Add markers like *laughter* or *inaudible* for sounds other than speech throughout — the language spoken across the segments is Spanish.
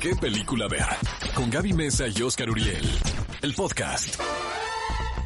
qué película ver. Con Gaby Mesa y Oscar Uriel. El podcast.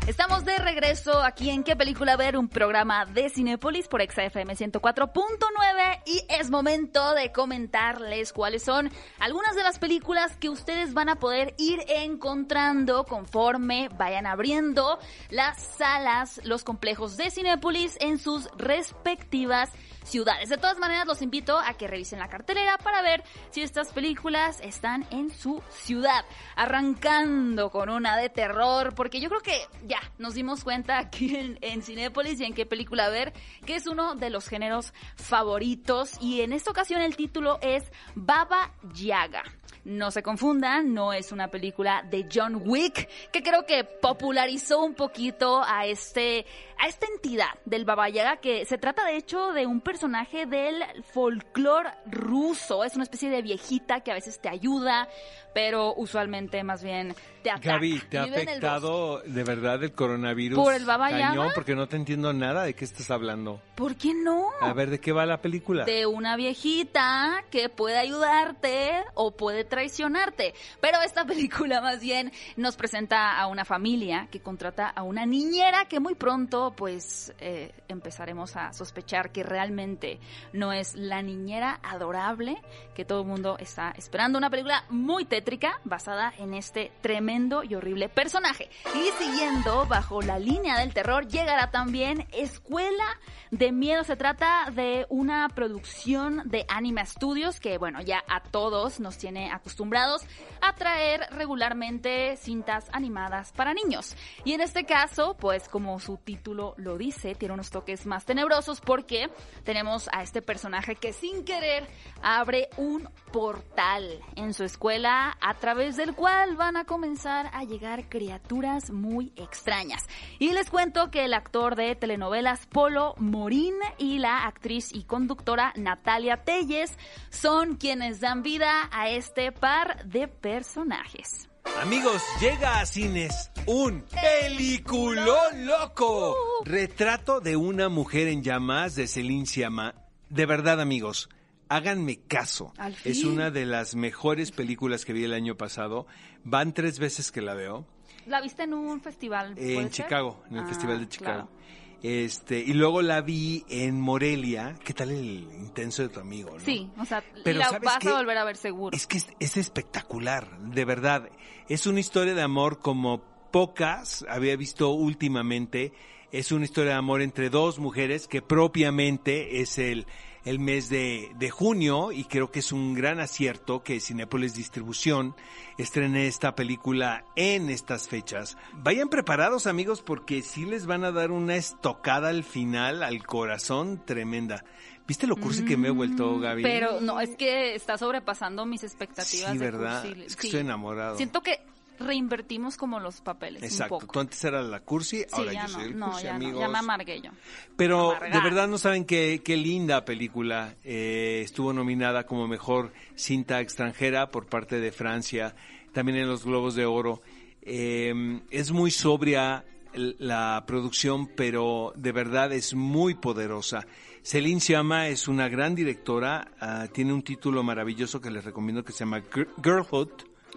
Estamos de regreso aquí en ¿Qué película ver? Un programa de Cinepolis por XFM 104.9 y es momento de comentarles cuáles son algunas de las películas que ustedes van a poder ir encontrando conforme vayan abriendo las salas, los complejos de Cinepolis en sus respectivas ciudades. De todas maneras, los invito a que revisen la cartelera para ver si estas películas están en su ciudad. Arrancando con una de terror, porque yo creo que ya nos dimos cuenta aquí en, en Cinépolis y en qué película ver, que es uno de los géneros favoritos. Y en esta ocasión el título es Baba Yaga. No se confundan, no es una película de John Wick, que creo que popularizó un poquito a este a esta entidad del Baba Yaga, que se trata de hecho de un personaje del folclore ruso. Es una especie de viejita que a veces te ayuda, pero usualmente más bien te ataca. Gaby, ¿te ha afectado de verdad el coronavirus? ¿Por el Baba Yaga? Cañón, porque no te entiendo nada de qué estás hablando. ¿Por qué no? A ver, ¿de qué va la película? de una viejita que puede ayudarte o puede traicionarte. Pero esta *laughs* película más bien nos presenta a una familia que contrata a una niñera que muy pronto pues eh, empezaremos a sospechar que realmente no es la niñera adorable que todo el mundo está esperando. Una película muy tétrica basada en este tremendo y horrible personaje. Y siguiendo bajo la línea del terror llegará también Escuela de Miedo. Se trata de una producción de Anima Studios que, bueno, ya a todos nos tiene acostumbrados a traer regularmente cintas animadas para niños. Y en este caso, pues como su título lo dice, tiene unos toques más tenebrosos porque tenemos a este personaje que sin querer abre un portal en su escuela a través del cual van a comenzar a llegar criaturas muy extrañas. Y les cuento que el actor de telenovelas Polo Morín y la actriz y conductora Natalia Telles son quienes dan vida a este par de personajes. Amigos, llega a cines un peliculón loco. Retrato de una mujer en llamas de Celine Sciamma. De verdad, amigos, háganme caso. Es una de las mejores películas que vi el año pasado. Van tres veces que la veo. ¿La viste en un festival? Eh, en ser? Chicago, en el Ah, Festival de Chicago. claro. Este, y luego la vi en Morelia. ¿Qué tal el intenso de tu amigo? no? Sí, o sea, Pero la ¿sabes vas qué? a volver a ver seguro. Es que es, es espectacular, de verdad. Es una historia de amor como pocas había visto últimamente. Es una historia de amor entre dos mujeres que propiamente es el, el mes de, de junio y creo que es un gran acierto que Cinepolis Distribución estrene esta película en estas fechas. Vayan preparados amigos porque sí les van a dar una estocada al final, al corazón tremenda. ¿Viste lo cursi que me he vuelto, Gaby? Mm, Pero no, es que está sobrepasando mis expectativas Sí, de ¿verdad? cursi. Es que Sí. estoy enamorado. Siento que reinvertimos como los papeles Exacto. un poco. Tú antes eras la cursi, Sí, ahora ya yo soy no, el no, cursi, ya amigos. no, ya me amargué yo. Pero de verdad no saben qué, qué linda película. Eh, estuvo nominada como mejor cinta extranjera por parte de Francia, también en los Globos de Oro. Eh, es muy sobria la producción, pero de verdad es muy poderosa. Celine Sciamma es una gran directora, ah, tiene un título maravilloso que les recomiendo que se llama Gir-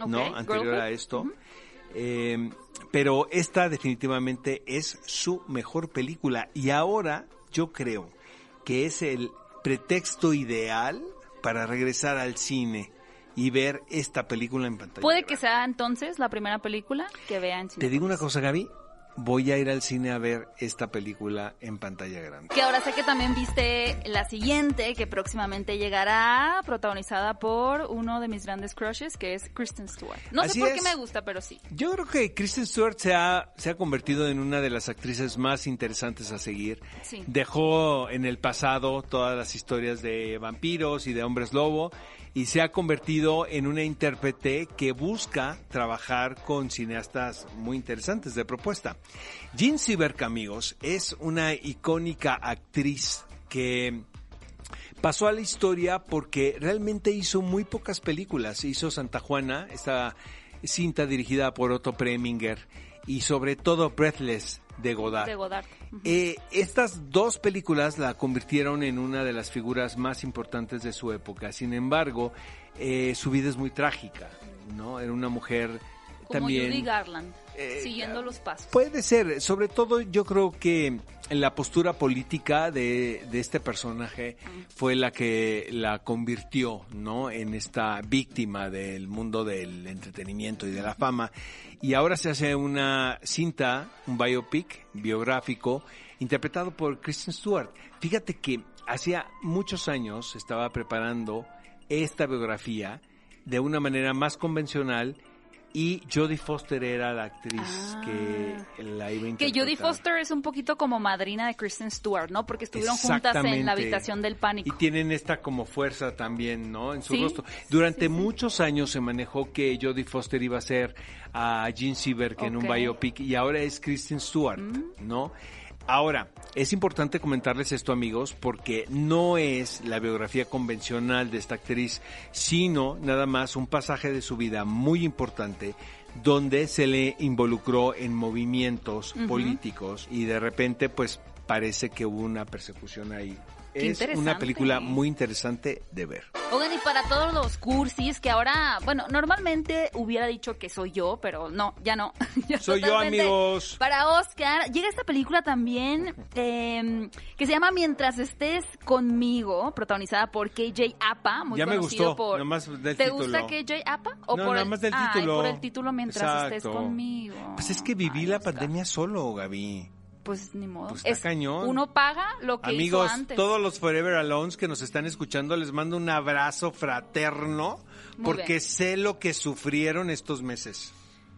¿no? Anterior a esto. Eh, pero esta definitivamente es su mejor película y ahora yo creo que es el pretexto ideal para regresar al cine y ver esta película en pantalla. Puede que sea entonces la primera película que vea en cine. Te digo una cosa, Gaby, voy a ir al cine a ver esta película en pantalla grande. Que ahora sé que también viste la siguiente, que próximamente llegará, protagonizada por uno de mis grandes crushes, que es Kristen Stewart. No Así sé por es. qué me gusta, pero sí. Yo creo que Kristen Stewart se ha, se ha convertido en una de las actrices más interesantes a seguir. Sí. Dejó en el pasado todas las historias de vampiros y de hombres lobo y se ha convertido en una intérprete que busca trabajar con cineastas muy interesantes de propuesta. Jean Seberg, amigos, es una icónica actriz que pasó a la historia porque realmente hizo muy pocas películas. Hizo Santa Juana, esta cinta dirigida por Otto Preminger, y sobre todo Breathless de Godard. De Godard. Eh, estas dos películas la convirtieron en una de las figuras más importantes de su época. Sin embargo, eh, su vida es muy trágica, ¿no? Era una mujer Como también... Judy Garland, eh, siguiendo los pasos. Puede ser, sobre todo yo creo que la postura política de, de este personaje fue la que la convirtió, ¿no? En esta víctima del mundo del entretenimiento y de la fama. Y ahora se hace una cinta, un biopic biográfico, interpretado por Kristen Stewart. Fíjate que hacía muchos años estaba preparando esta biografía de una manera más convencional y Jodie Foster era la actriz Ah. que la iba a Que. Jodie Foster es un poquito como madrina de Kristen Stewart, ¿no? Porque estuvieron juntas en la habitación del Y pánico. tienen esta como fuerza también, ¿no? En su Sí, rostro. Durante muchos años se manejó que Jodie Foster iba a ser a Gene Sieberg en un. Mm. biopic y ahora es Kristen Stewart, ¿no? Ahora, es importante comentarles esto, amigos, porque no es la biografía convencional de esta actriz, sino nada más un pasaje de su vida muy importante donde se le involucró en movimientos políticos y de repente pues parece que hubo una persecución ahí. Es una película muy interesante de ver. Oigan, y para todos los cursis que ahora, bueno, normalmente hubiera dicho que soy yo, pero no, ya no. *laughs* Ya Soy yo, amigos. Para Oscar, llega esta película también eh, que se llama Mientras estés conmigo, protagonizada por KJ Apa, muy Ya me conocido gustó, por... del ¿Te título. gusta KJ Apa? ¿O No, por nada el- más del Ay, título. por el título Mientras estés Exacto. conmigo. Pues es que viví Ay, la Oscar. pandemia solo, Gaby. Pues ni modo. Pues está cañón. Uno paga lo que Amigos, hizo antes. todos los Forever Alones que nos están escuchando, les mando un abrazo fraterno Muy porque bien. sé lo que sufrieron estos meses.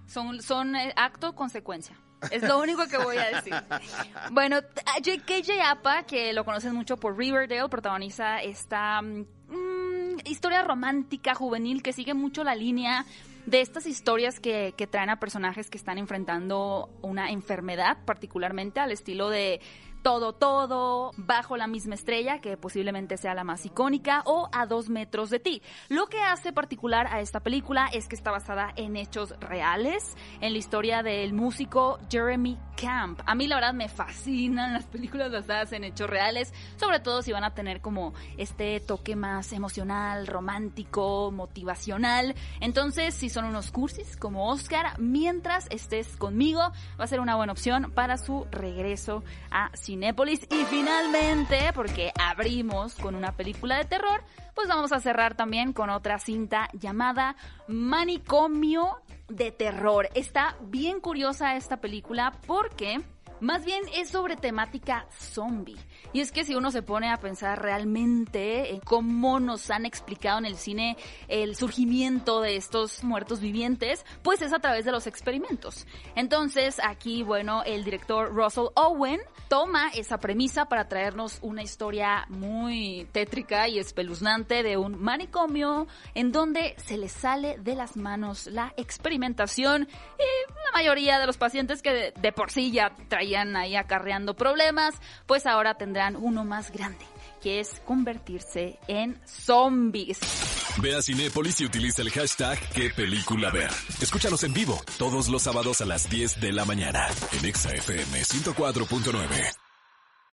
Son, son eh, acto consecuencia. Es lo único que voy a decir. *laughs* Bueno, KJ Apa, que lo conocen mucho por Riverdale, protagoniza esta mm, historia romántica juvenil que sigue mucho la línea de estas historias que, traen a personajes que están enfrentando una enfermedad, particularmente al estilo de todo, todo, bajo la misma estrella, que posiblemente sea la más icónica, o a dos metros de ti. Lo que hace particular a esta película es que está basada en hechos reales, en la historia del músico Jeremy Camp. A mí la verdad me fascinan las películas basadas en hechos reales, sobre todo si van a tener como este toque más emocional, romántico, motivacional. Entonces, si son unos cursis como Oscar, mientras estés conmigo, va a ser una buena opción para su regreso a Cinépolis. Y finalmente, porque abrimos con una película de terror, pues vamos a cerrar también con otra cinta llamada Manicomio de Terror. Está bien curiosa esta película porque... Más bien es sobre temática zombie. Y es que si uno se pone a pensar realmente en cómo nos han explicado en el cine el surgimiento de estos muertos vivientes, pues es a través de los experimentos. Entonces aquí, bueno, el director Russell Owen toma esa premisa para traernos una historia muy tétrica y espeluznante de un manicomio en donde se le sale de las manos la experimentación y la mayoría de los pacientes que de, por sí ya traían ahí acarreando problemas, pues ahora tendrán uno más grande, que es convertirse en zombies. Ve a Cinépolis y utiliza el hashtag qué película ver. Escúchanos en vivo todos los sábados a las 10 de la mañana en Exa FM 104.9.